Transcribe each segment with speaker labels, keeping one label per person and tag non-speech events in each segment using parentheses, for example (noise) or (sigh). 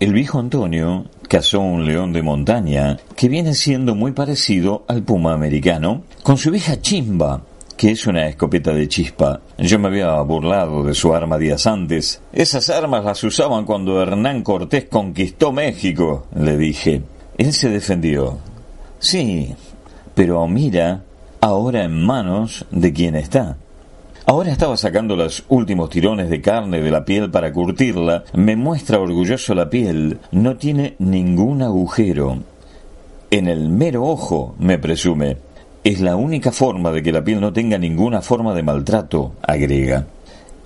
Speaker 1: El viejo Antonio cazó un león de montaña que viene siendo muy parecido al puma americano, con su vieja chimba, que es una escopeta de chispa. Yo me había burlado de su arma días antes. Esas armas las usaban cuando Hernán Cortés conquistó México, le dije. Él se defendió. Sí, pero mira, ahora en manos de quién está. Ahora estaba sacando los últimos tirones de carne de la piel para curtirla. Me muestra orgulloso la piel. No tiene ningún agujero. En el mero ojo, me presume. Es la única forma de que la piel no tenga ninguna forma de maltrato, agrega.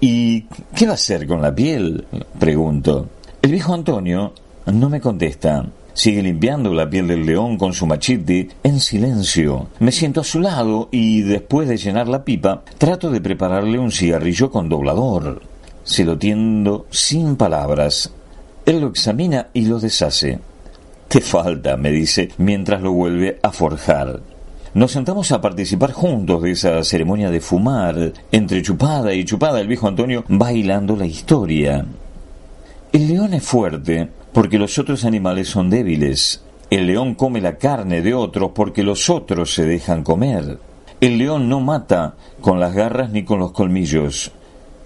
Speaker 1: ¿Y qué va a hacer con la piel? pregunto. El viejo Antonio no me contesta. Sigue limpiando la piel del león con su machete en silencio. Me siento a su lado y después de llenar la pipa, trato de prepararle un cigarrillo con doblador. Se lo tiendo sin palabras. Él lo examina y lo deshace. Te falta, me dice, mientras lo vuelve a forjar. Nos sentamos a participar juntos de esa ceremonia de fumar. Entre chupada y chupada el viejo Antonio bailando la historia. El león es fuerte, porque los otros animales son débiles. El león come la carne de otros porque los otros se dejan comer. El león no mata con las garras ni con los colmillos.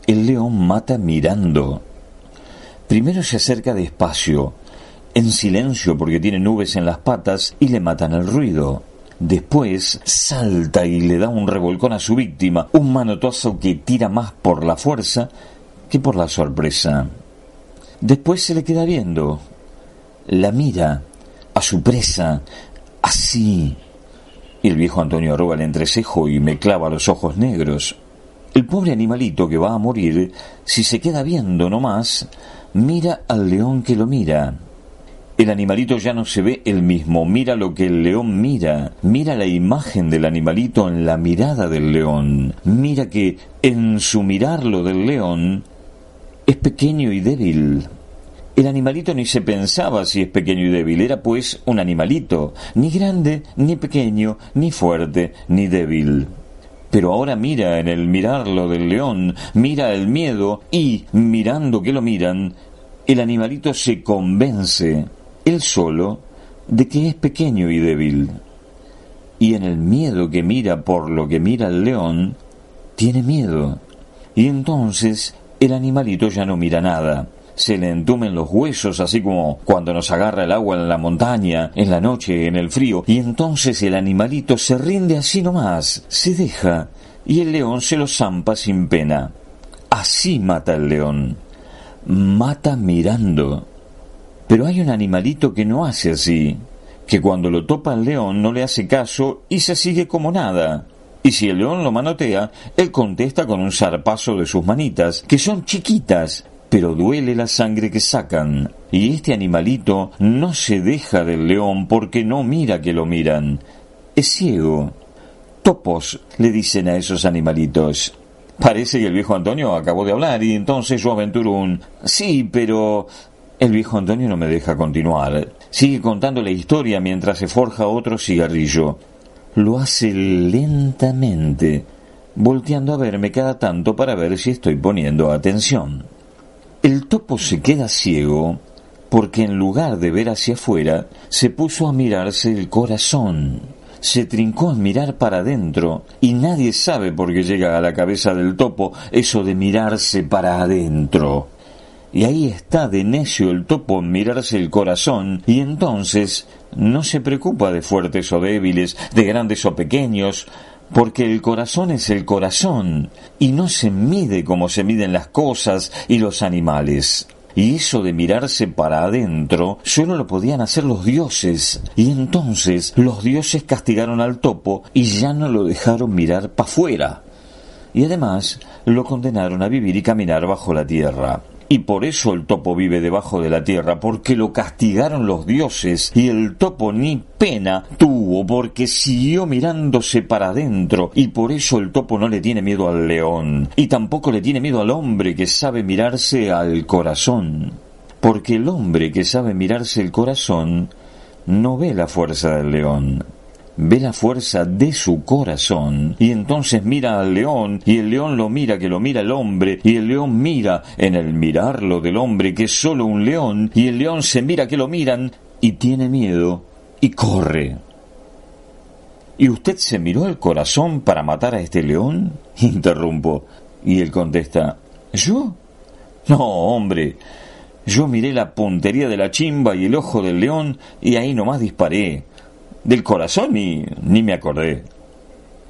Speaker 1: El león mata mirando. Primero se acerca despacio, en silencio porque tiene nubes en las patas y le matan el ruido. Después salta y le da un revolcón a su víctima, un manotazo que tira más por la fuerza que por la sorpresa. Después se le queda viendo, la mira a su presa, así. Y el viejo Antonio arroba el entrecejo y me clava los ojos negros. El pobre animalito que va a morir, si se queda viendo no más, mira al león que lo mira. El animalito ya no se ve el mismo, mira lo que el león mira, mira la imagen del animalito en la mirada del león, mira que en su mirarlo del león es pequeño y débil. El animalito ni se pensaba si es pequeño y débil, era pues un animalito, ni grande, ni pequeño, ni fuerte, ni débil. Pero ahora mira en el mirarlo del león, mira el miedo y, mirando que lo miran, el animalito se convence, él solo, de que es pequeño y débil. Y en el miedo que mira por lo que mira el león, tiene miedo. Y entonces el animalito ya no mira nada. Se le entumen los huesos, así como cuando nos agarra el agua en la montaña, en la noche, en el frío, y entonces el animalito se rinde así nomás, se deja, y el león se lo zampa sin pena. Así mata el león. Mata mirando. Pero hay un animalito que no hace así, que cuando lo topa el león no le hace caso y se sigue como nada. Y si el león lo manotea, él contesta con un zarpazo de sus manitas, que son chiquitas, pero duele la sangre que sacan. Y este animalito no se deja del león porque no mira que lo miran. Es ciego. Topos, le dicen a esos animalitos. Parece que el viejo Antonio acabó de hablar y entonces yo aventuro un... Sí, pero... El viejo Antonio no me deja continuar. Sigue contando la historia mientras se forja otro cigarrillo lo hace lentamente, volteando a verme cada tanto para ver si estoy poniendo atención. El topo se queda ciego porque en lugar de ver hacia afuera, se puso a mirarse el corazón. Se trincó a mirar para adentro y nadie sabe por qué llega a la cabeza del topo eso de mirarse para adentro. Y ahí está de necio el topo en mirarse el corazón, y entonces no se preocupa de fuertes o débiles, de grandes o pequeños, porque el corazón es el corazón, y no se mide como se miden las cosas y los animales. Y eso de mirarse para adentro solo lo podían hacer los dioses. Y entonces los dioses castigaron al topo y ya no lo dejaron mirar para afuera. Y además lo condenaron a vivir y caminar bajo la tierra. Y por eso el topo vive debajo de la tierra, porque lo castigaron los dioses y el topo ni pena tuvo porque siguió mirándose para adentro y por eso el topo no le tiene miedo al león y tampoco le tiene miedo al hombre que sabe mirarse al corazón. Porque el hombre que sabe mirarse el corazón no ve la fuerza del león. Ve la fuerza de su corazón y entonces mira al león y el león lo mira que lo mira el hombre y el león mira en el mirarlo del hombre que es solo un león y el león se mira que lo miran y tiene miedo y corre. ¿Y usted se miró el corazón para matar a este león? (laughs) Interrumpo. Y él contesta, ¿yo? No, hombre. Yo miré la puntería de la chimba y el ojo del león y ahí nomás disparé. Del corazón ni, ni me acordé.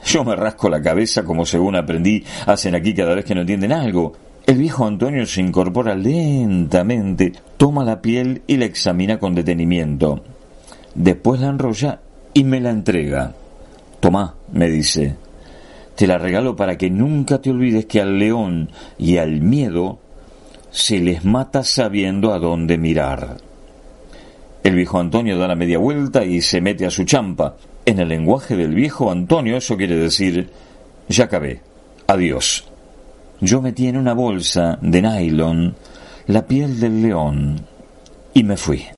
Speaker 1: Yo me rasco la cabeza como según aprendí hacen aquí cada vez que no entienden algo. El viejo Antonio se incorpora lentamente, toma la piel y la examina con detenimiento. Después la enrolla y me la entrega. Tomá, me dice, te la regalo para que nunca te olvides que al león y al miedo se les mata sabiendo a dónde mirar. El viejo Antonio da la media vuelta y se mete a su champa. En el lenguaje del viejo Antonio eso quiere decir ya acabé, adiós. Yo metí en una bolsa de nylon la piel del león y me fui.